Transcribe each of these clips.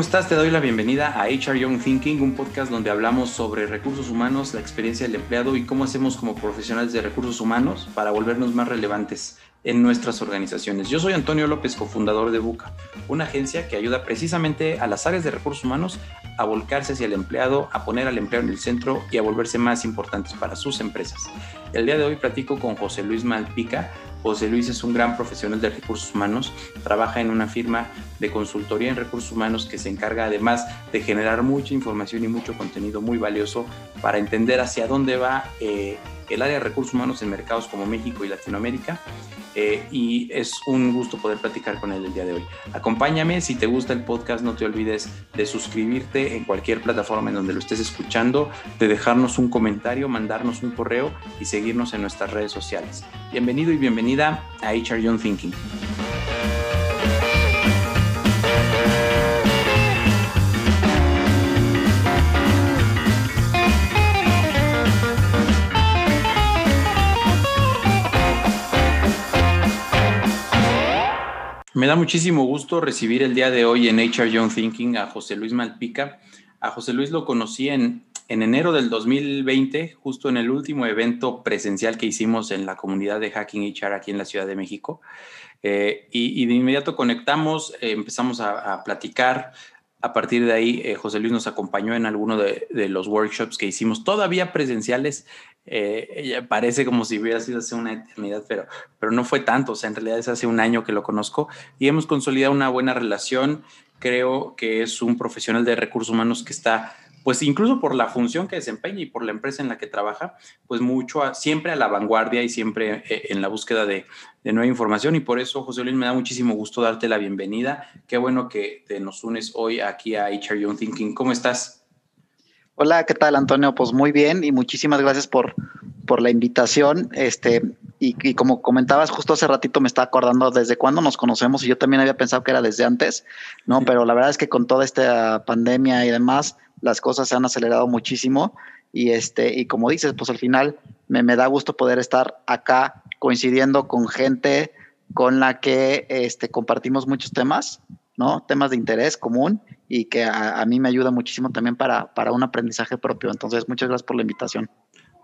¿cómo estás? Te doy la bienvenida a HR Young Thinking, un podcast donde hablamos sobre recursos humanos, la experiencia del empleado y cómo hacemos como profesionales de recursos humanos para volvernos más relevantes en nuestras organizaciones. Yo soy Antonio López, cofundador de Buca, una agencia que ayuda precisamente a las áreas de recursos humanos a volcarse hacia el empleado, a poner al empleado en el centro y a volverse más importantes para sus empresas. El día de hoy platico con José Luis Malpica, José Luis es un gran profesional de recursos humanos, trabaja en una firma de consultoría en recursos humanos que se encarga además de generar mucha información y mucho contenido muy valioso para entender hacia dónde va eh, el área de recursos humanos en mercados como México y Latinoamérica eh, y es un gusto poder platicar con él el día de hoy. Acompáñame, si te gusta el podcast, no te olvides de suscribirte en cualquier plataforma en donde lo estés escuchando, de dejarnos un comentario, mandarnos un correo y seguirnos en nuestras redes sociales. Bienvenido y bienvenida a HR Young Thinking. Me da muchísimo gusto recibir el día de hoy en HR Young Thinking a José Luis Malpica. A José Luis lo conocí en, en enero del 2020, justo en el último evento presencial que hicimos en la comunidad de Hacking HR aquí en la Ciudad de México. Eh, y, de inmediato conectamos, eh, empezamos a, platicar. A partir de ahí, eh, José Luis nos acompañó en alguno de, de, los workshops que hicimos, todavía presenciales eh, parece como si hubiera sido hace una eternidad, pero, pero no fue tanto, o sea, en realidad es hace un año que lo conozco y hemos consolidado una buena relación. Creo que es un profesional de recursos humanos que está, pues incluso por la función que desempeña y por la empresa en la que trabaja, pues mucho, siempre a la vanguardia y siempre eh, en la búsqueda de, de, nueva información. Y por eso, José Luis, me da muchísimo gusto darte la bienvenida. Qué bueno que te nos unes hoy aquí a HR Young Thinking. ¿Cómo estás? Hola, ¿qué tal, Antonio? Pues muy bien y muchísimas gracias por, por la invitación. Este, y, como comentabas justo hace ratito, me estaba acordando desde cuándo nos conocemos y yo también había pensado que era desde antes, ¿no? Pero la verdad es que con toda esta pandemia y demás, las cosas se han acelerado muchísimo y este, y como dices, pues al final me, me da gusto poder estar acá coincidiendo con gente con la que este, compartimos muchos temas, ¿no? Temas de interés común y que a, mí me ayuda muchísimo también para, para un aprendizaje propio. Entonces, muchas gracias por la invitación.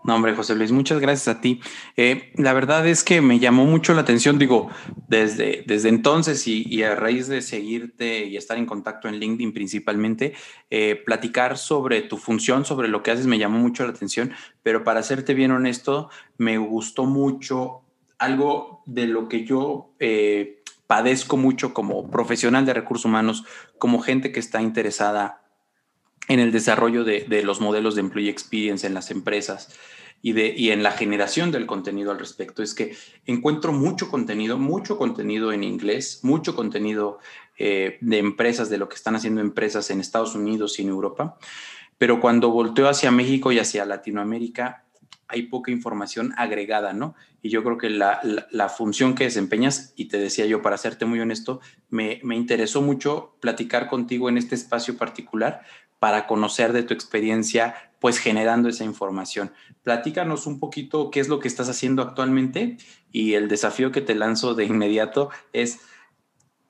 No, hombre, José Luis, muchas gracias a ti. Eh, la verdad es que me llamó mucho la atención, digo, desde, desde entonces y, a raíz de seguirte y estar en contacto en LinkedIn principalmente, eh, platicar sobre tu función, sobre lo que haces, me llamó mucho la atención, pero para serte bien honesto, me gustó mucho algo de lo que yo eh, padezco mucho como profesional de recursos humanos, como gente que está interesada en el desarrollo de, los modelos de employee experience en las empresas y, de, y en la generación del contenido al respecto. Es que encuentro mucho contenido, mucho contenido en inglés, mucho contenido eh, de empresas, de lo que están haciendo empresas en Estados Unidos y en Europa. Pero cuando volteo hacia México y hacia Latinoamérica, hay poca información agregada, ¿no? Y yo creo que la, función que desempeñas, y te decía yo, para serte muy honesto, me, interesó mucho platicar contigo en este espacio particular para conocer de tu experiencia, pues generando esa información. Platícanos un poquito qué es lo que estás haciendo actualmente y el desafío que te lanzo de inmediato es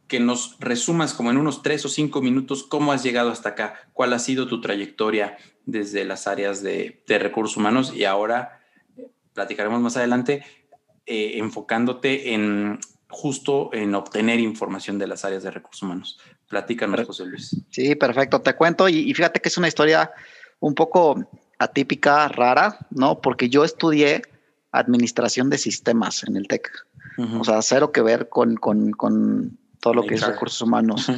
que nos resumas como en unos tres o cinco minutos cómo has llegado hasta acá, cuál ha sido tu trayectoria desde las áreas de, recursos humanos y ahora eh, platicaremos más adelante eh, enfocándote en justo en obtener información de las áreas de recursos humanos. Platícanos, José Luis. Sí, perfecto. Te cuento y, fíjate que es una historia un poco atípica, rara, ¿no? Porque yo estudié administración de sistemas en el TEC. O sea, cero que ver con, con todo lo que es recursos humanos.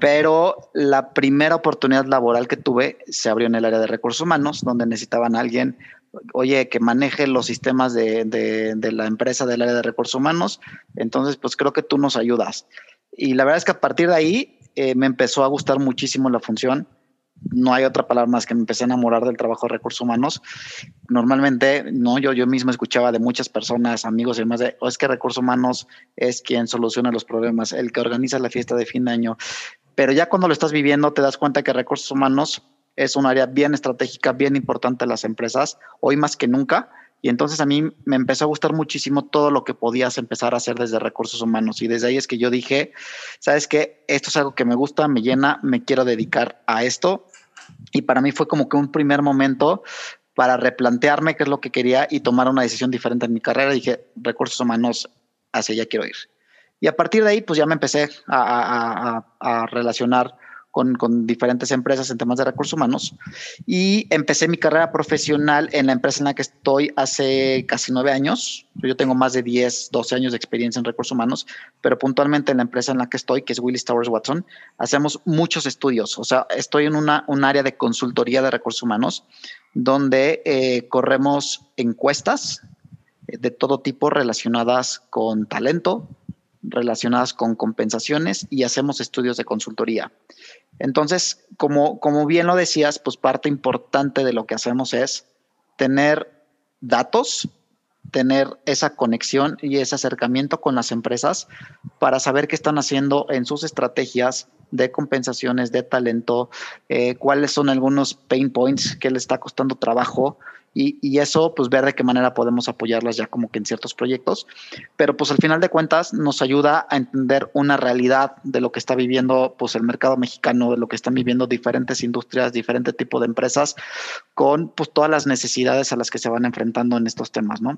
Pero la primera oportunidad laboral que tuve se abrió en el área de recursos humanos, donde necesitaban a alguien, oye, que maneje los sistemas de, de, la empresa del área de recursos humanos. Entonces, pues creo que tú nos ayudas. Y la verdad es que a partir de ahí eh, me empezó a gustar muchísimo la función no hay otra palabra más que me empecé a enamorar del trabajo de recursos humanos. Normalmente, no, yo, yo mismo escuchaba de muchas personas, amigos y demás, de, oh, es que recursos humanos es quien soluciona los problemas, el que organiza la fiesta de fin de año. Pero ya cuando lo estás viviendo, te das cuenta que recursos humanos es un área bien estratégica, bien importante en las empresas, hoy más que nunca, Y entonces a mí me empezó a gustar muchísimo todo lo que podías empezar a hacer desde recursos humanos. Y desde ahí es que yo dije, sabes qué, esto es algo que me gusta, me llena, me quiero dedicar a esto. Y para mí fue como que un primer momento para replantearme qué es lo que quería y tomar una decisión diferente en mi carrera. Dije, recursos humanos, hacia allá quiero ir. Y a partir de ahí, pues ya me empecé a, a relacionar con, con, diferentes empresas en temas de recursos humanos y empecé mi carrera profesional en la empresa en la que estoy hace casi nueve años. Yo tengo más de 10, 12 años de experiencia en recursos humanos, pero puntualmente en la empresa en la que estoy, que es Willis Towers Watson, hacemos muchos estudios. O sea, estoy en una, un área de consultoría de recursos humanos donde eh, corremos encuestas de todo tipo relacionadas con talento, relacionadas con compensaciones y hacemos estudios de consultoría. Entonces, como, como bien lo decías, pues parte importante de lo que hacemos es tener datos, tener esa conexión y ese acercamiento con las empresas para saber qué están haciendo en sus estrategias de compensaciones de talento, eh, cuáles son algunos pain points que le está costando trabajo y, eso, pues ver de qué manera podemos apoyarlas ya como que en ciertos proyectos. Pero pues al final de cuentas nos ayuda a entender una realidad de lo que está viviendo pues el mercado mexicano, de lo que están viviendo diferentes industrias, diferente tipo de empresas, con pues todas las necesidades a las que se van enfrentando en estos temas, ¿no?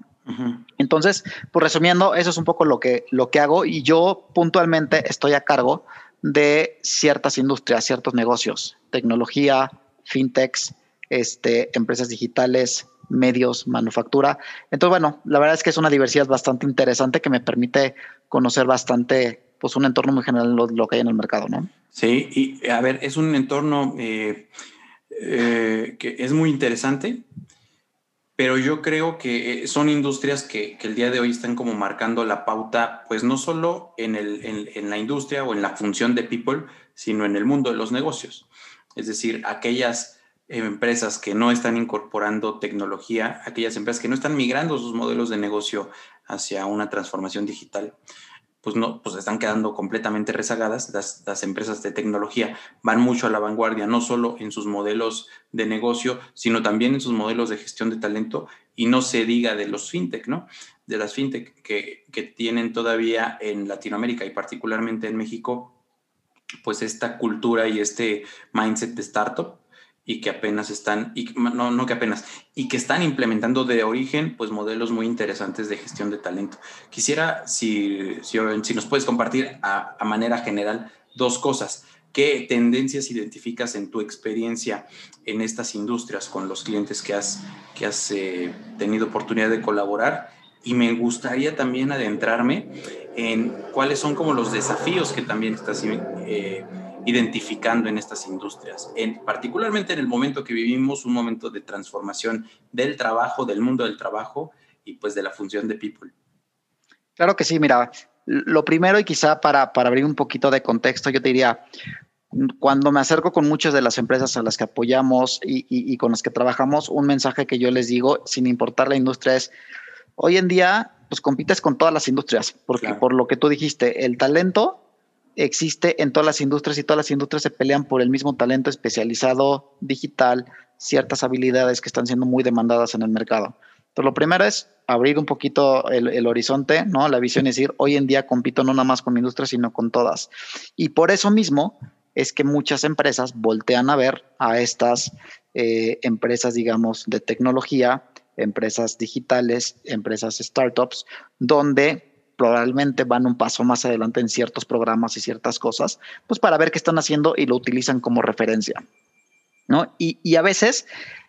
Entonces, pues resumiendo, eso es un poco lo que, lo que hago y yo puntualmente estoy a cargo de ciertas industrias, ciertos negocios, tecnología, fintechs, este, empresas digitales, medios, manufactura. Entonces, bueno, la verdad es que es una diversidad bastante interesante que me permite conocer bastante, pues un entorno muy general lo, lo que hay en el mercado, ¿no? Sí, y a ver, es un entorno eh, eh, que es muy interesante, pero yo creo que eh, son industrias que, el día de hoy están como marcando la pauta, pues no solo en la industria o en la función de people, sino en el mundo de los negocios. Es decir, aquellas empresas que no están incorporando tecnología, aquellas empresas que no están migrando sus modelos de negocio hacia una transformación digital, pues no, pues están quedando completamente rezagadas. Las, las, empresas de tecnología van mucho a la vanguardia, no solo en sus modelos de negocio, sino también en sus modelos de gestión de talento. Y no se diga de los fintech, ¿no? De las fintech que, que tienen todavía en Latinoamérica y particularmente en México, pues esta cultura y este mindset de startup y que apenas están, y, no, no que apenas, y que están implementando de origen, pues modelos muy interesantes de gestión de talento. Quisiera, si, si, si nos puedes compartir a, a, manera general dos cosas. ¿Qué tendencias identificas en tu experiencia en estas industrias con los clientes que has, que has eh, tenido oportunidad de colaborar? Y me gustaría también adentrarme en cuáles son como los desafíos que también estás eh, identificando en estas industrias, en, particularmente en el momento que vivimos, un momento de transformación del trabajo, del mundo del trabajo y pues de la función de people. Claro que sí, mira, lo primero y quizá para, para abrir un poquito de contexto, yo te diría, cuando me acerco con muchas de las empresas a las que apoyamos y, y, y con las que trabajamos, un mensaje que yo les digo, sin importar la industria, es, hoy en día, pues compites con todas las industrias, porque claro. por lo que tú dijiste, el talento existe en todas las industrias y todas las industrias se pelean por el mismo talento especializado digital, ciertas habilidades que están siendo muy demandadas en el mercado. Entonces, lo primero es abrir un poquito el, el, horizonte, ¿no? La visión es decir, hoy en día compito no nada más con mi industria, sino con todas. Y por eso mismo es que muchas empresas voltean a ver a estas eh, empresas, digamos, de tecnología, empresas digitales, empresas startups, donde probablemente van un paso más adelante en ciertos programas y ciertas cosas, pues para ver qué están haciendo y lo utilizan como referencia. ¿no? Y, y a veces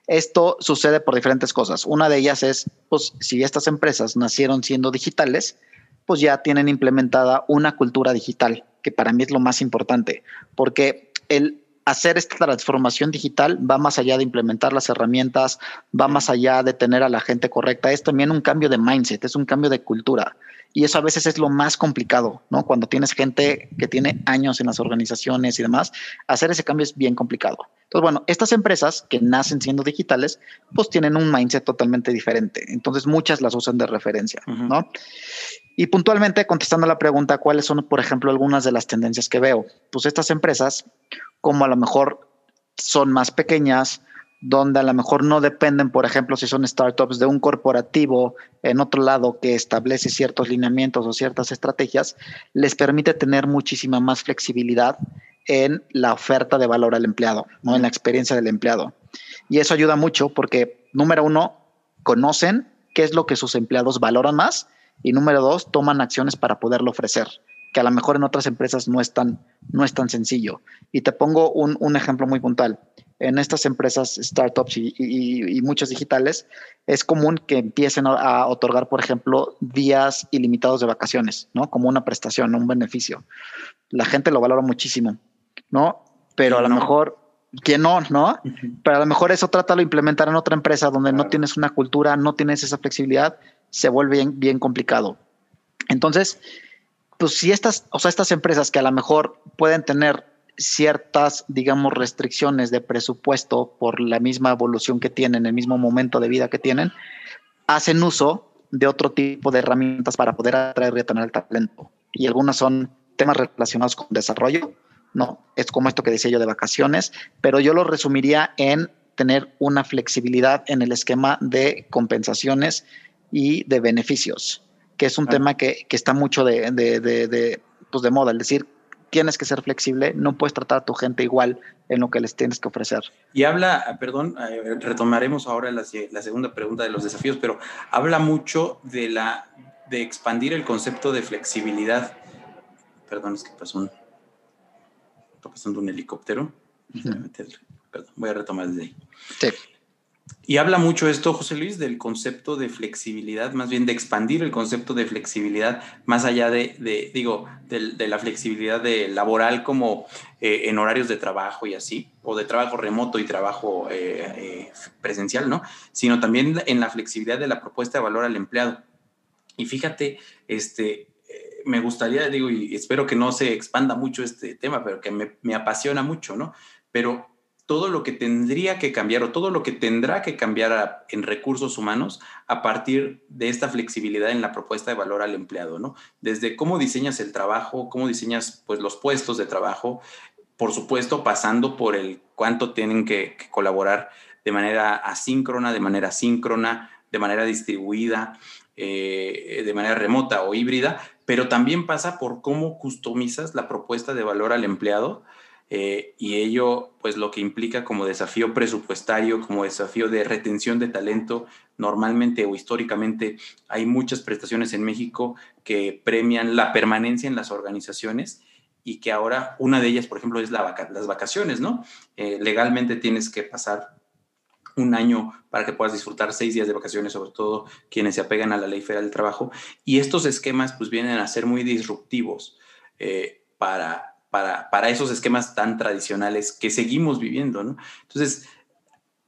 esto sucede por diferentes cosas. Una de ellas es, pues si estas empresas nacieron siendo digitales, pues ya tienen implementada una cultura digital, que para mí es lo más importante, porque el hacer esta transformación digital va más allá de implementar las herramientas, va más allá de tener a la gente correcta, es también un cambio de mindset, es un cambio de cultura. Y eso a veces es lo más complicado, ¿no? Cuando tienes gente que tiene años en las organizaciones y demás, hacer ese cambio es bien complicado. Entonces, bueno, estas empresas que nacen siendo digitales, pues tienen un mindset totalmente diferente. Entonces, muchas las usan de referencia, uh -huh. ¿no? Y puntualmente, contestando la pregunta, ¿cuáles son, por ejemplo, algunas de las tendencias que veo? Pues estas empresas, como a lo mejor son más pequeñas, donde a lo mejor no dependen, por ejemplo, si son startups de un corporativo en otro lado que establece ciertos lineamientos o ciertas estrategias, les permite tener muchísima más flexibilidad en la oferta de valor al empleado, ¿no? en la experiencia del empleado. Y eso ayuda mucho porque, número uno, conocen qué es lo que sus empleados valoran más y número dos, toman acciones para poderlo ofrecer que a lo mejor en otras empresas no es tan, no es tan sencillo. Y te pongo un, un ejemplo muy puntual en estas empresas, startups y, muchas digitales, es común que empiecen a, otorgar, por ejemplo, días ilimitados de vacaciones, ¿no? Como una prestación, un beneficio. La gente lo valora muchísimo, ¿no? Pero a lo mejor, que no, ¿no? Pero a lo mejor eso trata de implementar en otra empresa donde no tienes una cultura, no tienes esa flexibilidad, se vuelve bien, bien complicado. Entonces, pues si estas, o sea, estas empresas que a lo mejor pueden tener ciertas, digamos, restricciones de presupuesto por la misma evolución que tienen, el mismo momento de vida que tienen, hacen uso de otro tipo de herramientas para poder atraer y retener el talento. Y algunas son temas relacionados con desarrollo, no, es como esto que decía yo de vacaciones, pero yo lo resumiría en tener una flexibilidad en el esquema de compensaciones y de beneficios, que es un tema que, está mucho de, de, de, pues de moda, es decir, tienes que ser flexible, no puedes tratar a tu gente igual en lo que les tienes que ofrecer. Y habla, perdón, eh, retomaremos ahora la, segunda pregunta de los desafíos, pero habla mucho de la de expandir el concepto de flexibilidad. Perdón, es que pasó un, está pasando un helicóptero. Perdón, voy a retomar desde ahí. Sí. Y habla mucho esto, José Luis, del concepto de flexibilidad, más bien de expandir el concepto de flexibilidad más allá de, digo, de, la flexibilidad de laboral como eh, en horarios de trabajo y así, o de trabajo remoto y trabajo eh, eh, presencial, ¿no? Sino también en la flexibilidad de la propuesta de valor al empleado. Y fíjate, este, me gustaría, digo, y espero que no se expanda mucho este tema, pero que me, me apasiona mucho, ¿no? Pero todo lo que tendría que cambiar o todo lo que tendrá que cambiar en recursos humanos a partir de esta flexibilidad en la propuesta de valor al empleado, ¿no? Desde cómo diseñas el trabajo, cómo diseñas pues los puestos de trabajo, por supuesto pasando por el cuánto tienen que, colaborar de manera asíncrona, de manera síncrona, de manera distribuida, eh, de manera remota o híbrida, pero también pasa por cómo customizas la propuesta de valor al empleado eh, y ello pues lo que implica como desafío presupuestario, como desafío de retención de talento. Normalmente o históricamente hay muchas prestaciones en México que premian la permanencia en las organizaciones y que ahora una de ellas, por ejemplo, es la las vacaciones, ¿no? Eh, legalmente tienes que pasar un año para que puedas disfrutar seis días de vacaciones, sobre todo quienes se apegan a la ley federal del trabajo. Y estos esquemas pues vienen a ser muy disruptivos eh, para, para, esos esquemas tan tradicionales que seguimos viviendo. Entonces,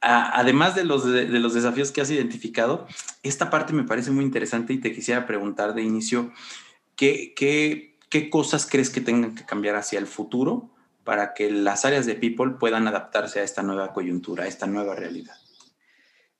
además de los, de, los desafíos que has identificado, esta parte me parece muy interesante y te quisiera preguntar de inicio, ¿qué, qué, qué cosas crees que tengan que cambiar hacia el futuro para que las áreas de People puedan adaptarse a esta nueva coyuntura, a esta nueva realidad?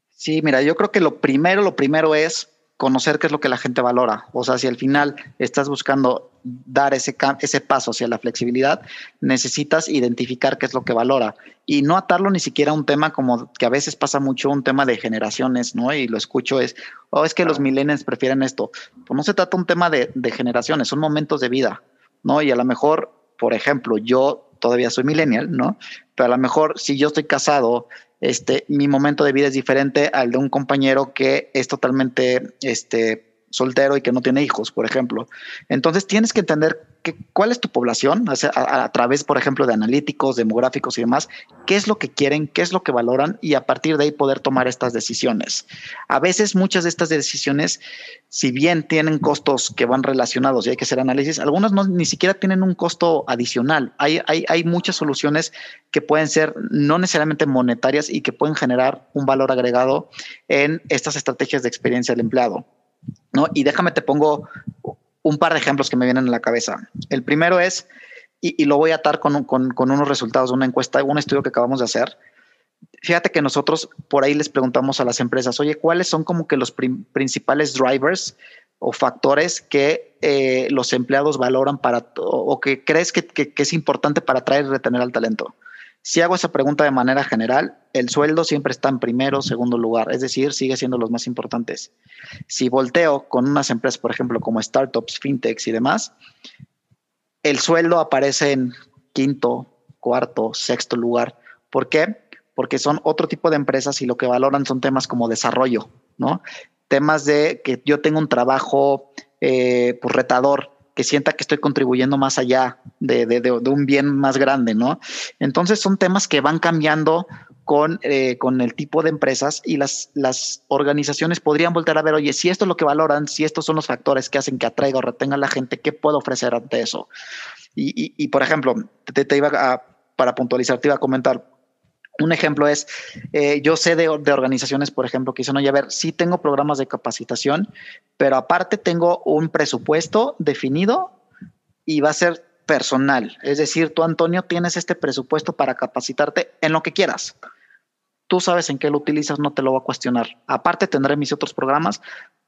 Sí, mira, yo creo que lo primero, lo primero es conocer qué es lo que la gente valora. O sea, si al final estás buscando dar ese, ese paso hacia la flexibilidad, necesitas identificar qué es lo que valora y no atarlo ni siquiera a un tema como que a veces pasa mucho, un tema de generaciones, ¿no? Y lo escucho es, oh, es que los millennials prefieren esto. Pues no se trata un tema de, de generaciones, son momentos de vida, ¿no? Y a lo mejor, por ejemplo, yo todavía soy millennial, ¿no? Pero a lo mejor si yo estoy casado este, mi momento de vida es diferente al de un compañero que es totalmente este, soltero y que no tiene hijos, por ejemplo. Entonces tienes que entender que, cuál es tu población a, través, por ejemplo, de analíticos, demográficos y demás, qué es lo que quieren, qué es lo que valoran y a partir de ahí poder tomar estas decisiones. A veces muchas de estas decisiones, si bien tienen costos que van relacionados y hay que hacer análisis, algunas no, ni siquiera tienen un costo adicional. Hay, hay, hay muchas soluciones que pueden ser no necesariamente monetarias y que pueden generar un valor agregado en estas estrategias de experiencia del empleado. ¿No? Y déjame te pongo un par de ejemplos que me vienen a la cabeza. El primero es, y, lo voy a atar con, unos resultados de una encuesta, un estudio que acabamos de hacer. Fíjate que nosotros por ahí les preguntamos a las empresas, oye, ¿cuáles son como que los principales drivers o factores que eh, los empleados valoran para o que crees que, que, es importante para atraer y retener al talento? Si hago esa pregunta de manera general, el sueldo siempre está en primero, segundo lugar, es decir, sigue siendo los más importantes. Si volteo con unas empresas, por ejemplo, como startups, fintechs y demás, el sueldo aparece en quinto, cuarto, sexto lugar. ¿Por qué? Porque son otro tipo de empresas y lo que valoran son temas como desarrollo, ¿no? Temas de que yo tengo un trabajo eh, pues, retador, que sienta que estoy contribuyendo más allá de, un bien más grande, ¿no? Entonces son temas que van cambiando con, eh, con el tipo de empresas y las, las organizaciones podrían volver a ver, oye, si esto es lo que valoran, si estos son los factores que hacen que atraiga o retenga a la gente, ¿qué puedo ofrecer ante eso? Y, por ejemplo, te, iba a, para puntualizar, te iba a comentar, un ejemplo es, eh, yo sé de, organizaciones, por ejemplo, que dicen, oye, a ver, sí tengo programas de capacitación, pero aparte tengo un presupuesto definido y va a ser personal. Es decir, tú, Antonio, tienes este presupuesto para capacitarte en lo que quieras. Tú sabes en qué lo utilizas, no te lo voy a cuestionar. Aparte, tendré mis otros programas,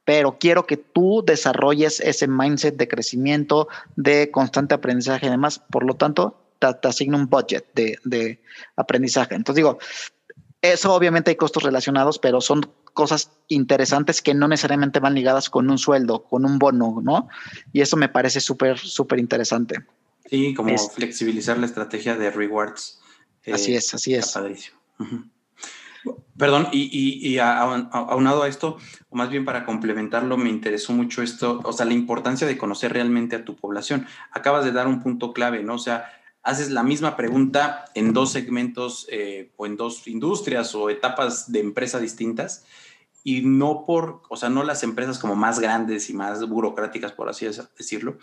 pero quiero que tú desarrolles ese mindset de crecimiento, de constante aprendizaje y demás. Por lo tanto, te, asigna un budget de, aprendizaje. Entonces digo, eso obviamente hay costos relacionados, pero son cosas interesantes que no necesariamente van ligadas con un sueldo, con un bono, ¿no? Y eso me parece súper, súper interesante. Sí, como flexibilizar la estrategia de rewards. así es, así es. Perdón, y, y, y aunado a esto, o más bien para complementarlo, me interesó mucho esto, o sea, la importancia de conocer realmente a tu población. Acabas de dar un punto clave, ¿no? O sea, haces la misma pregunta en dos segmentos eh, o en dos industrias o etapas de empresa distintas y no por, o sea, no las empresas como más grandes y más burocráticas, por así decirlo,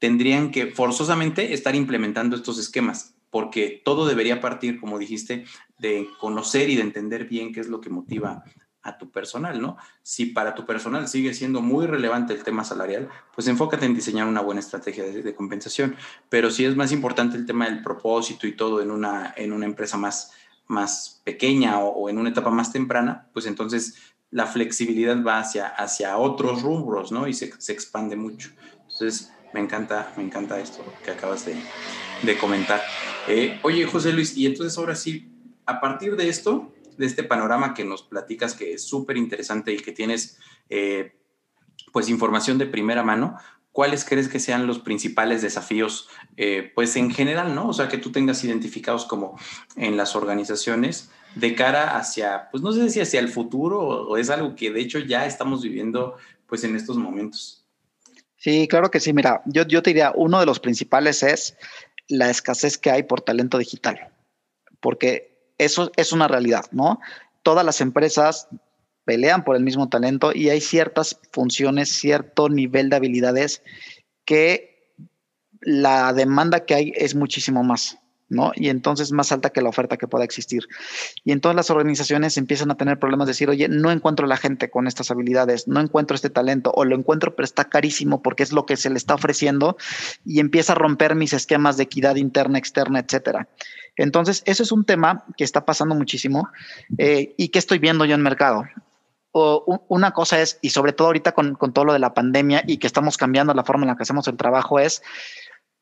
tendrían que forzosamente estar implementando estos esquemas, porque todo debería partir, como dijiste, de conocer y de entender bien qué es lo que motiva a tu personal, ¿no? Si para tu personal sigue siendo muy relevante el tema salarial, pues enfócate en diseñar una buena estrategia de, compensación. Pero si es más importante el tema del propósito y todo en una, en una empresa más, más pequeña o, en una etapa más temprana, pues entonces la flexibilidad va hacia, hacia otros rubros, ¿no? Y se, se expande mucho. Entonces, me encanta, me encanta esto que acabas de, de comentar. Eh, oye, José Luis, y entonces ahora sí, a partir de esto, de este panorama que nos platicas, que es súper interesante y que tienes eh, pues información de primera mano, ¿cuáles crees que sean los principales desafíos, eh, pues en general, ¿no? O sea, que tú tengas identificados como en las organizaciones de cara hacia, pues no sé si hacia el futuro o, es algo que de hecho ya estamos viviendo pues en estos momentos. Sí, claro que sí. Mira, yo, yo te diría, uno de los principales es la escasez que hay por talento digital, porque eso es una realidad, ¿no? Todas las empresas pelean por el mismo talento y hay ciertas funciones, cierto nivel de habilidades que la demanda que hay es muchísimo más. ¿No? Y entonces más alta que la oferta que pueda existir. Y entonces las organizaciones empiezan a tener problemas de decir, oye, no encuentro la gente con estas habilidades, no encuentro este talento, o lo encuentro, pero está carísimo porque es lo que se le está ofreciendo, y empieza a romper mis esquemas de equidad interna, externa, etcétera. Entonces, eso es un tema que está pasando muchísimo eh, y que estoy viendo yo en mercado. O, una cosa es, y sobre todo ahorita con, con todo lo de la pandemia y que estamos cambiando la forma en la que hacemos el trabajo, es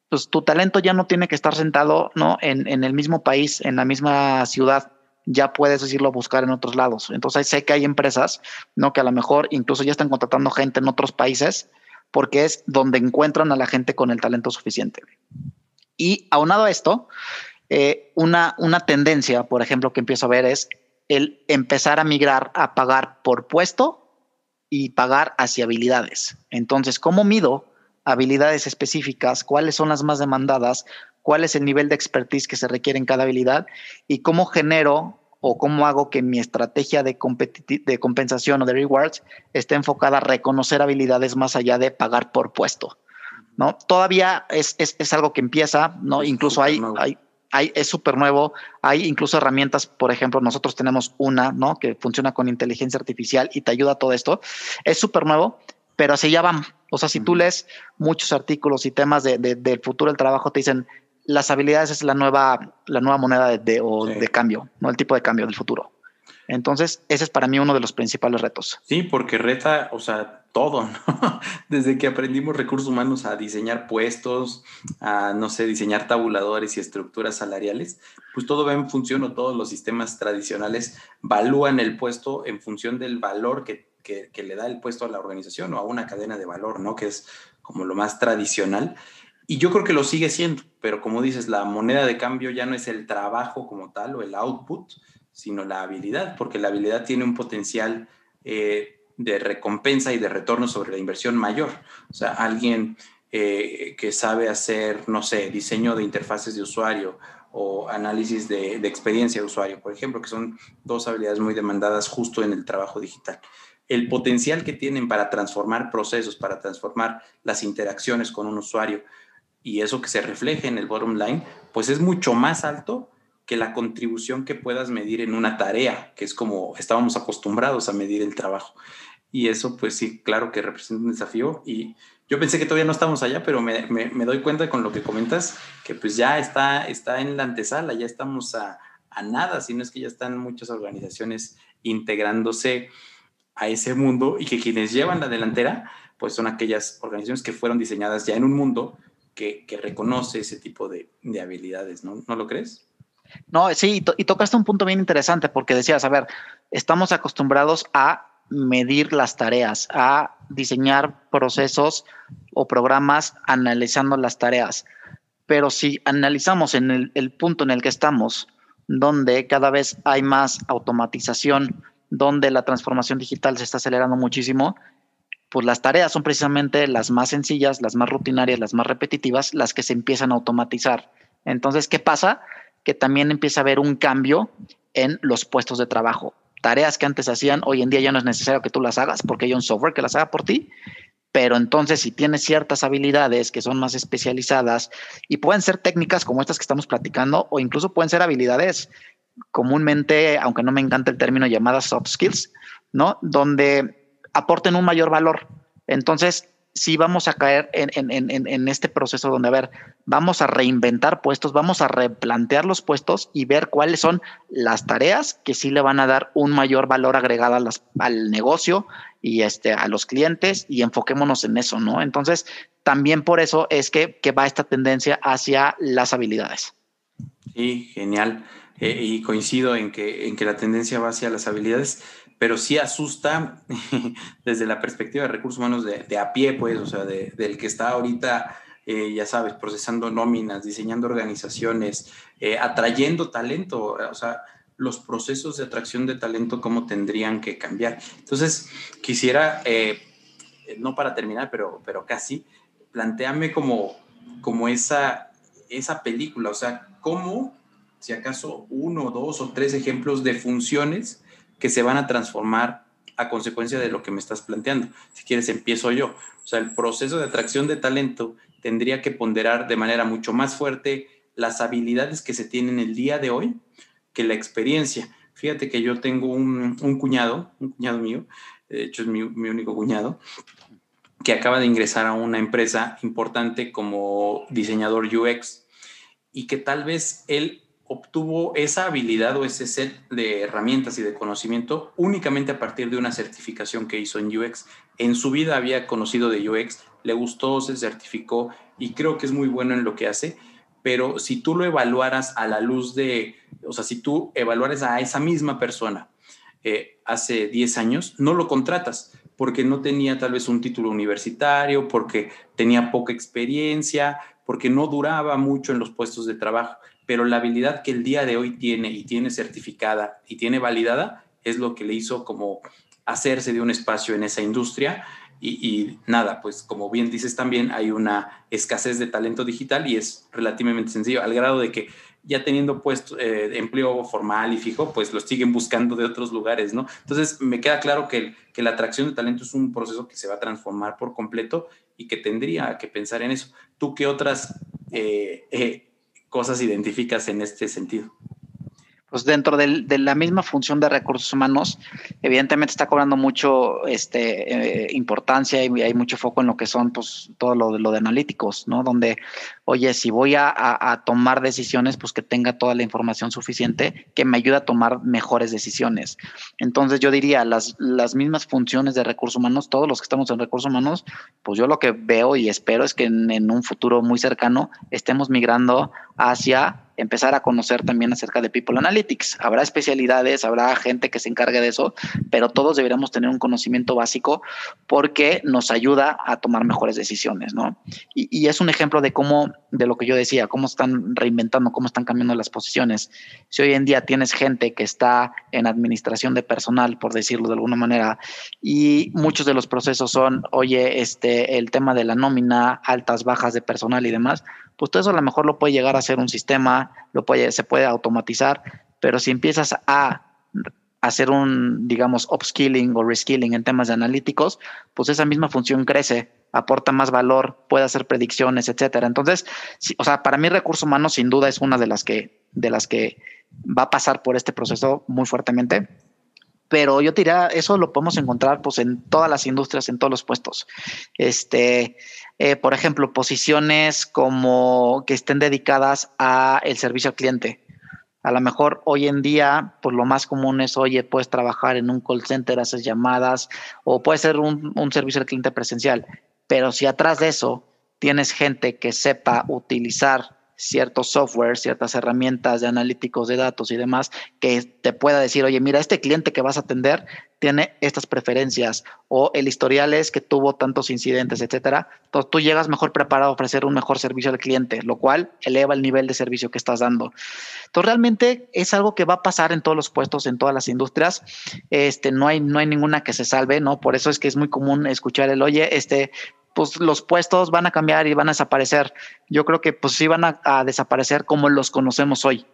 pues tu talento ya no tiene que estar sentado ¿no? en, el mismo país, en la misma ciudad, ya puedes decirlo buscar en otros lados. Entonces sé que hay empresas, ¿no? Que a lo mejor incluso ya están contratando gente en otros países porque es donde encuentran a la gente con el talento suficiente. Y aunado a esto, eh, una, una tendencia, por ejemplo, que empiezo a ver es el empezar a migrar a pagar por puesto y pagar hacia habilidades. Entonces, ¿cómo mido habilidades específicas, cuáles son las más demandadas, cuál es el nivel de expertise que se requiere en cada habilidad y cómo genero o cómo hago que mi estrategia de, de compensación o de rewards esté enfocada a reconocer habilidades más allá de pagar por puesto. ¿no? Todavía es, es, es algo que empieza, ¿no? Incluso hay, hay, hay, es súper nuevo. Hay incluso herramientas, por ejemplo, nosotros tenemos una, ¿no? Que funciona con inteligencia artificial y te ayuda a todo esto. Es súper nuevo, pero así ya van. O sea, si tú lees muchos artículos y temas de, del futuro del trabajo, te dicen las habilidades es la nueva, la nueva moneda de, o de cambio, no el tipo de cambio del futuro. Entonces, ese es para mí uno de los principales retos. Sí, porque reta, o sea, todo, ¿no? Desde que aprendimos recursos humanos a diseñar puestos, a, no sé, diseñar tabuladores y estructuras salariales, pues todo va en función o todos los sistemas tradicionales valúan el puesto en función del valor que, que le da el puesto a la organización o a una cadena de valor, ¿no? Que es como lo más tradicional. Y yo creo que lo sigue siendo, pero como dices, la moneda de cambio ya no es el trabajo como tal o el output, sino la habilidad, porque la habilidad tiene un potencial eh, de recompensa y de retorno sobre la inversión mayor. O sea, alguien eh, que sabe hacer, no sé, diseño de interfaces de usuario o análisis de, de, experiencia de usuario, por ejemplo, que son dos habilidades muy demandadas justo en el trabajo digital. El potencial que tienen para transformar procesos, para transformar las interacciones con un usuario y eso que se refleje en el bottom line, pues es mucho más alto que la contribución que puedas medir en una tarea, que es como estábamos acostumbrados a medir el trabajo. Y eso, pues sí, claro que representa un desafío. Y yo pensé que todavía no estamos allá, pero me, me, doy cuenta con lo que comentas, que pues ya está, está en la antesala, ya estamos a, a nada, sino es que ya están muchas organizaciones integrándose a ese mundo y que quienes llevan la delantera, pues son aquellas organizaciones que fueron diseñadas ya en un mundo que, que reconoce ese tipo de, de habilidades, ¿no? ¿No lo crees? No, sí, y, tocaste un punto bien interesante porque decías, a ver, estamos acostumbrados a medir las tareas, a diseñar procesos o programas analizando las tareas. Pero si analizamos en el, punto en el que estamos, donde cada vez hay más automatización, donde la transformación digital se está acelerando muchísimo, pues las tareas son precisamente las más sencillas, las más rutinarias, las más repetitivas, las que se empiezan a automatizar. Entonces, ¿qué pasa? que también empieza a haber un cambio en los puestos de trabajo. Tareas que antes hacían, hoy en día ya no es necesario que tú las hagas porque hay un software que las haga por ti. Pero entonces, si tienes ciertas habilidades que son más especializadas y pueden ser técnicas como estas que estamos platicando, o incluso pueden ser habilidades comúnmente, aunque no me encanta el término llamadas soft skills, ¿no? Donde aporten un mayor valor. Entonces, sí vamos a caer en, este proceso donde, a ver, vamos a reinventar puestos, vamos a replantear los puestos y ver cuáles son las tareas que sí le van a dar un mayor valor agregado al negocio y este, a los clientes y enfoquémonos en eso, ¿no? Entonces, también por eso es que, va esta tendencia hacia las habilidades. Sí, genial. Eh, y coincido en que, en que la tendencia va hacia las habilidades pero sí asusta desde la perspectiva de recursos humanos de, a pie, pues, o sea, del que está ahorita, eh, ya sabes, procesando nóminas, diseñando organizaciones, eh, atrayendo talento, o sea, los procesos de atracción de talento, cómo tendrían que cambiar. Entonces, quisiera, eh, no para terminar, pero, pero casi, plantearme como, como esa, esa película, o sea, cómo, si acaso, uno, dos o tres ejemplos de funciones, que se van a transformar a consecuencia de lo que me estás planteando. Si quieres, empiezo yo. O sea, el proceso de atracción de talento tendría que ponderar de manera mucho más fuerte las habilidades que se tienen el día de hoy que la experiencia. Fíjate que yo tengo un, cuñado, un cuñado mío, de hecho es mi, mi único cuñado, que acaba de ingresar a una empresa importante como diseñador UX y que tal vez él obtuvo esa habilidad o ese set de herramientas y de conocimiento únicamente a partir de una certificación que hizo en UX. En su vida había conocido de UX, le gustó, se certificó y creo que es muy bueno en lo que hace, pero si tú lo evaluaras a la luz de, o sea, si tú evaluaras a esa misma persona eh, hace 10 años, no lo contratas porque no tenía tal vez un título universitario, porque tenía poca experiencia, porque no duraba mucho en los puestos de trabajo pero la habilidad que el día de hoy tiene y tiene certificada y tiene validada es lo que le hizo como hacerse de un espacio en esa industria. Y, nada, pues como bien dices también, hay una escasez de talento digital y es relativamente sencillo, al grado de que ya teniendo puesto eh, empleo formal y fijo, pues lo siguen buscando de otros lugares, ¿no? Entonces me queda claro que, que la atracción de talento es un proceso que se va a transformar por completo y que tendría que pensar en eso. ¿Tú qué otras eh, eh, cosas identificas en este sentido? Pues dentro de la misma función de recursos humanos, evidentemente está cobrando mucho este, eh, importancia y hay mucho foco en lo que son pues, todo lo, lo de analíticos, ¿no? Donde oye, si voy a, tomar decisiones, pues que tenga toda la información suficiente que me ayude a tomar mejores decisiones. Entonces yo diría, las, las mismas funciones de recursos humanos, todos los que estamos en recursos humanos, pues yo lo que veo y espero es que en un futuro muy cercano estemos migrando hacia empezar a conocer también acerca de People Analytics. Habrá especialidades, habrá gente que se encargue de eso, pero todos deberíamos tener un conocimiento básico porque nos ayuda a tomar mejores decisiones, ¿no? Y, es un ejemplo de cómo, de lo que yo decía, cómo están reinventando, cómo están cambiando las posiciones. Si hoy en día tienes gente que está en administración de personal, por decirlo de alguna manera, y muchos de los procesos son, oye, este, el tema de la nómina, altas, bajas de personal y demás, pues todo eso a lo mejor lo puede llegar a ser un sistema, lo puede, se puede automatizar, pero si empiezas a hacer un, digamos, upskilling o reskilling en temas de analíticos, pues esa misma función crece, aporta más valor, puede hacer predicciones, etcétera. Entonces, o sea, para mí recurso humano sin duda es una de las que, de las que va a pasar por este proceso muy fuertemente pero yo diría, eso lo podemos encontrar pues en todas las industrias, en todos los puestos. Este, eh, por ejemplo, posiciones como que estén dedicadas a el servicio al cliente. A lo mejor hoy en día, pues lo más común es, oye, puedes trabajar en un call center, haces llamadas, o puede ser un, un servicio al cliente presencial. Pero si atrás de eso tienes gente que sepa utilizar ciertos software, ciertas herramientas de analíticos de datos y demás que te pueda decir, oye, mira, este cliente que vas a atender tiene estas preferencias o el historial es que tuvo tantos incidentes, etcétera. Entonces tú llegas mejor preparado a ofrecer un mejor servicio al cliente, lo cual eleva el nivel de servicio que estás dando. Entonces realmente es algo que va a pasar en todos los puestos, en todas las industrias. Este, no hay, no hay ninguna que se salve, ¿no? Por eso es que es muy común escuchar el, oye, este, pues los puestos van a cambiar y van a desaparecer. Yo creo que pues sí van a, desaparecer como los conocemos hoy,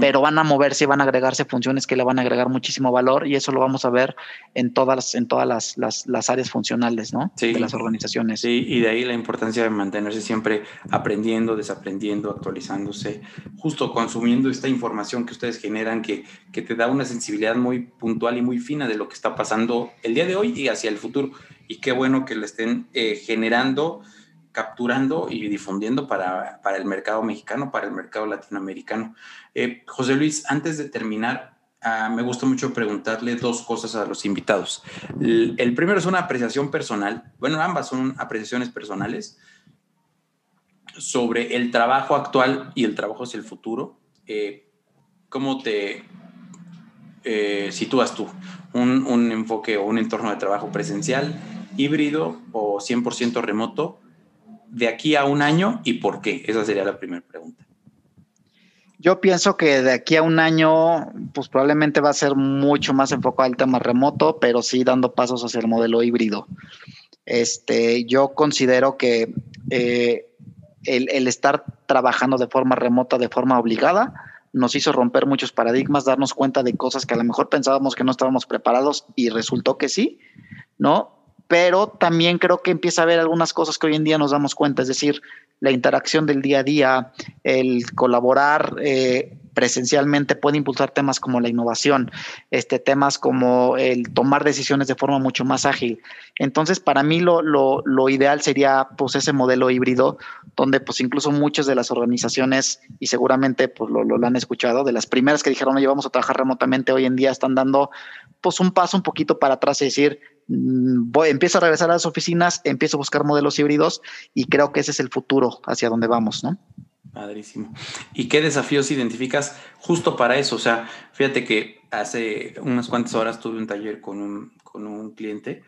pero van a moverse y van a agregarse funciones que le van a agregar muchísimo valor y eso lo vamos a ver en todas, en todas las, las, las áreas funcionales ¿no? de las organizaciones. Sí, y de ahí la importancia de mantenerse siempre aprendiendo, desaprendiendo, actualizándose, justo consumiendo esta información que ustedes generan que, que te da una sensibilidad muy puntual y muy fina de lo que está pasando el día de hoy y hacia el futuro y qué bueno que lo estén eh, generando, capturando y difundiendo para, el mercado mexicano, para el mercado latinoamericano. Eh, José Luis, antes de terminar, ah, me gusta mucho preguntarle dos cosas a los invitados. El, primero es una apreciación personal, bueno, ambas son apreciaciones personales sobre el trabajo actual y el trabajo hacia el futuro. Eh, ¿Cómo te sitúas tú? Un, un, enfoque o un entorno de trabajo presencial, híbrido o 100% remoto de aquí a un año y por qué? Esa sería la primera pregunta. Yo pienso que de aquí a un año, pues probablemente va a ser mucho más enfocado al tema remoto, pero sí dando pasos hacia el modelo híbrido. Este, yo considero que eh, el, el, estar trabajando de forma remota, de forma obligada, nos hizo romper muchos paradigmas, darnos cuenta de cosas que a lo mejor pensábamos que no estábamos preparados y resultó que sí, ¿no? Pero también creo que empieza a haber algunas cosas que hoy en día nos damos cuenta, es decir, la interacción del día a día, el colaborar eh, presencialmente puede impulsar temas como la innovación, este, temas como el tomar decisiones de forma mucho más ágil. Entonces, para mí lo, lo, ideal sería pues ese modelo híbrido, donde pues incluso muchas de las organizaciones, y seguramente pues lo, lo, han escuchado, de las primeras que dijeron, oye, vamos a trabajar remotamente, hoy en día están dando pues un paso un poquito para atrás y decir, voy, empiezo a regresar a las oficinas, empiezo a buscar modelos híbridos y creo que ese es el futuro hacia donde vamos, ¿no? Padrísimo. ¿Y qué desafíos identificas justo para eso? O sea, fíjate que hace unas cuantas horas tuve un taller con un, con un cliente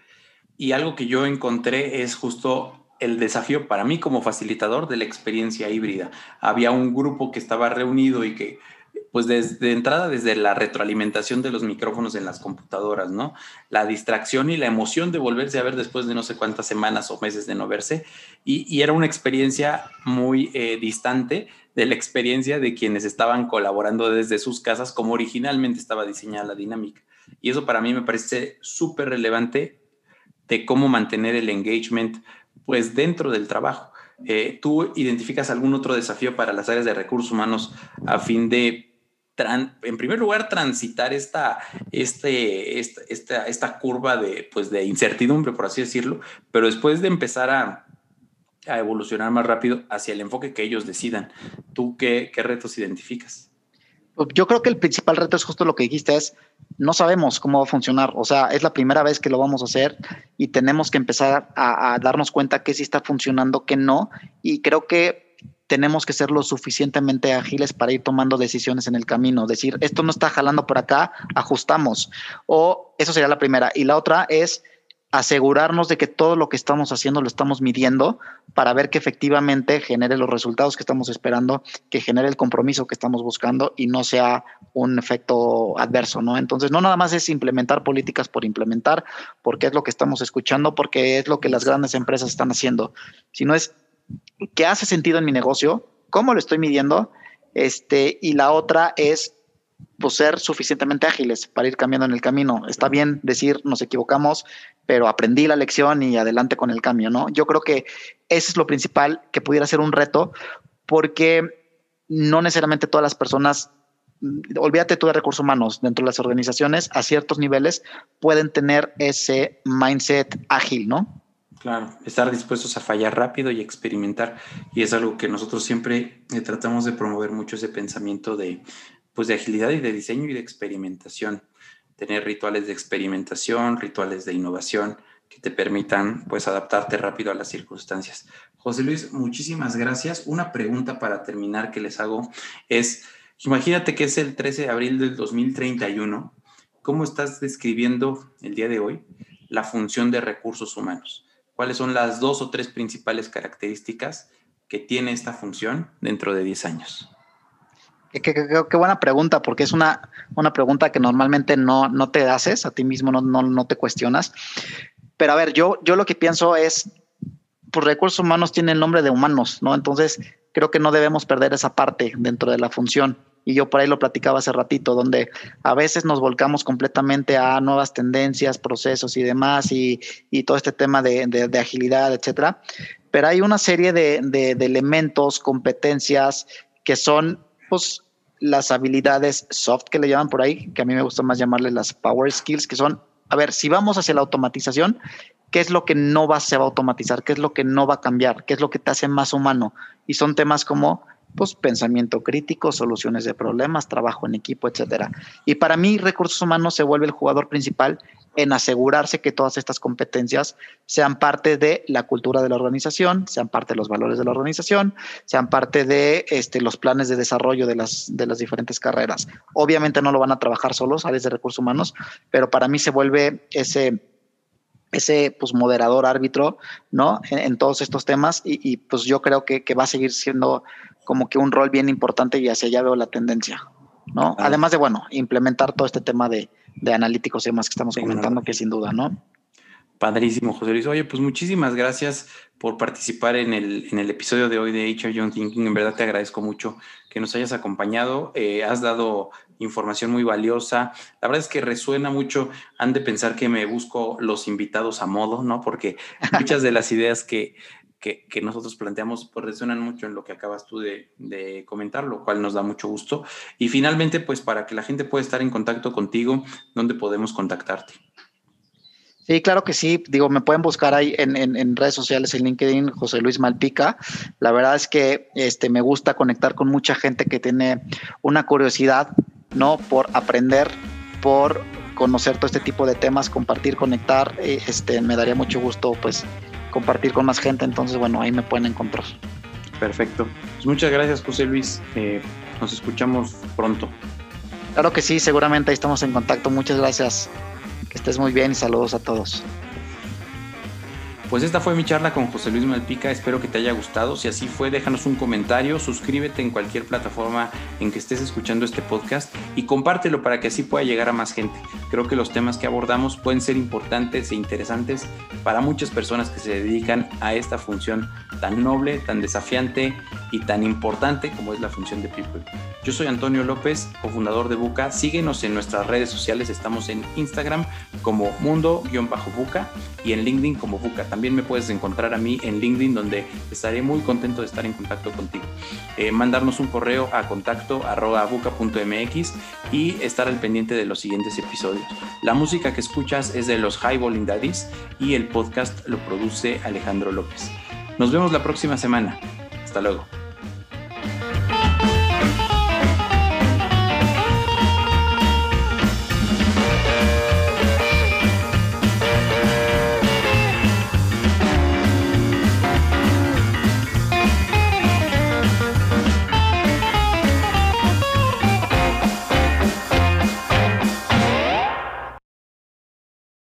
y algo que yo encontré es justo el desafío para mí como facilitador de la experiencia híbrida. Había un grupo que estaba reunido y que pues desde entrada, desde la retroalimentación de los micrófonos en las computadoras, ¿no? La distracción y la emoción de volverse a ver después de no sé cuántas semanas o meses de no verse. Y, era una experiencia muy eh, distante de la experiencia de quienes estaban colaborando desde sus casas, como originalmente estaba diseñada la dinámica. Y eso para mí me parece súper relevante de cómo mantener el engagement, pues dentro del trabajo. Eh, ¿Tú identificas algún otro desafío para las áreas de recursos humanos a fin de en primer lugar, transitar esta, este, esta, esta, curva de, pues, de incertidumbre, por así decirlo, pero después de empezar a, a evolucionar más rápido hacia el enfoque que ellos decidan. ¿Tú qué, qué retos identificas? Pues yo creo que el principal reto es justo lo que dijiste, es no sabemos cómo va a funcionar. O sea, es la primera vez que lo vamos a hacer y tenemos que empezar a, a darnos cuenta que sí está funcionando, que no. Y creo que tenemos que ser lo suficientemente ágiles para ir tomando decisiones en el camino. Decir, esto no está jalando por acá, ajustamos. O eso sería la primera. Y la otra es asegurarnos de que todo lo que estamos haciendo lo estamos midiendo para ver que efectivamente genere los resultados que estamos esperando, que genere el compromiso que estamos buscando y no sea un efecto adverso, ¿no? Entonces, no nada más es implementar políticas por implementar, porque es lo que estamos escuchando, porque es lo que las grandes empresas están haciendo, sino es qué hace sentido en mi negocio, cómo lo estoy midiendo, este, y la otra es pues, ser suficientemente ágiles para ir cambiando en el camino. Está bien decir nos equivocamos, pero aprendí la lección y adelante con el cambio, ¿no? Yo creo que eso es lo principal que pudiera ser un reto, porque no necesariamente todas las personas, mm, olvídate tú de recursos humanos, dentro de las organizaciones, a ciertos niveles pueden tener ese mindset ágil, ¿no? Claro, estar dispuestos a fallar rápido y experimentar. Y es algo que nosotros siempre eh, tratamos de promover mucho ese pensamiento de, pues, de agilidad y de diseño y de experimentación. Tener rituales de experimentación, rituales de innovación que te permitan pues adaptarte rápido a las circunstancias. José Luis, muchísimas gracias. Una pregunta para terminar que les hago es, imagínate que es el 13 de abril del 2031. ¿Cómo estás describiendo el día de hoy la función de recursos humanos? Cuáles son las dos o tres principales características que tiene esta función dentro de 10 años. Qué, buena pregunta, porque es una, una pregunta que normalmente no, no te haces, a ti mismo no, no, no, te cuestionas. Pero a ver, yo, yo lo que pienso es, pues recursos humanos tienen el nombre de humanos, ¿no? Entonces, creo que no debemos perder esa parte dentro de la función y yo por ahí lo platicaba hace ratito, donde a veces nos volcamos completamente a nuevas tendencias, procesos y demás, y, todo este tema de, agilidad, etcétera. Pero hay una serie de, elementos, competencias que son, pues, las habilidades soft que le llaman por ahí, que a mí me gusta más llamarle las power skills, que son, a ver, si vamos hacia la automatización, ¿qué es lo que no va, se va a automatizar? ¿Qué es lo que no va a cambiar? ¿Qué es lo que te hace más humano? Y son temas como pues pensamiento crítico, soluciones de problemas, trabajo en equipo, etcétera. Y para mí, recursos humanos se vuelve el jugador principal en asegurarse que todas estas competencias sean parte de la cultura de la organización, sean parte de los valores de la organización, sean parte de este, los planes de desarrollo de las, de las diferentes carreras. Obviamente no lo van a trabajar solos, áreas de recursos humanos, pero para mí se vuelve ese ese pues moderador árbitro, ¿no? En, todos estos temas y, pues yo creo que, que, va a seguir siendo como que un rol bien importante y hacia allá veo la tendencia, ¿no? Además de, bueno, implementar todo este tema de, de analíticos y demás que estamos comentando, que sin duda, ¿no? Padrísimo, José Luis. Oye, pues muchísimas gracias por participar en el, en el episodio de hoy de HR Young Thinking. En verdad te agradezco mucho que nos hayas acompañado. Eh, has dado información muy valiosa. La verdad es que resuena mucho. Han de pensar que me busco los invitados a modo, ¿no? Porque muchas de las ideas que, que, nosotros planteamos pues resuenan mucho en lo que acabas tú de, de, comentar, lo cual nos da mucho gusto. Y finalmente, pues para que la gente pueda estar en contacto contigo, ¿dónde podemos contactarte? Sí, claro que sí. Digo, me pueden buscar ahí en, en, redes sociales, en LinkedIn, José Luis Malpica. La verdad es que este, me gusta conectar con mucha gente que tiene una curiosidad, ¿no? Por aprender, por conocer todo este tipo de temas, compartir, conectar. Eh, este, me daría mucho gusto, pues, compartir con más gente. Entonces, bueno, ahí me pueden encontrar. Perfecto. Pues muchas gracias, José Luis. Eh, nos escuchamos pronto. Claro que sí, seguramente ahí estamos en contacto. Muchas gracias. Que estés muy bien y saludos a todos. Pues esta fue mi charla con José Luis Malpica, espero que te haya gustado. Si así fue, déjanos un comentario, suscríbete en cualquier plataforma en que estés escuchando este podcast y compártelo para que así pueda llegar a más gente. Creo que los temas que abordamos pueden ser importantes e interesantes para muchas personas que se dedican a esta función tan noble, tan desafiante y tan importante como es la función de People. Yo soy Antonio López, cofundador de Buca. Síguenos en nuestras redes sociales, estamos en Instagram como mundo-buca y en LinkedIn como Buca también me puedes encontrar a mí en LinkedIn, donde estaré muy contento de estar en contacto contigo. Eh, mandarnos un correo a contacto buca.mx y estar al pendiente de los siguientes episodios. La música que escuchas es de los Highballing Daddies y el podcast lo produce Alejandro López. Nos vemos la próxima semana. Hasta luego.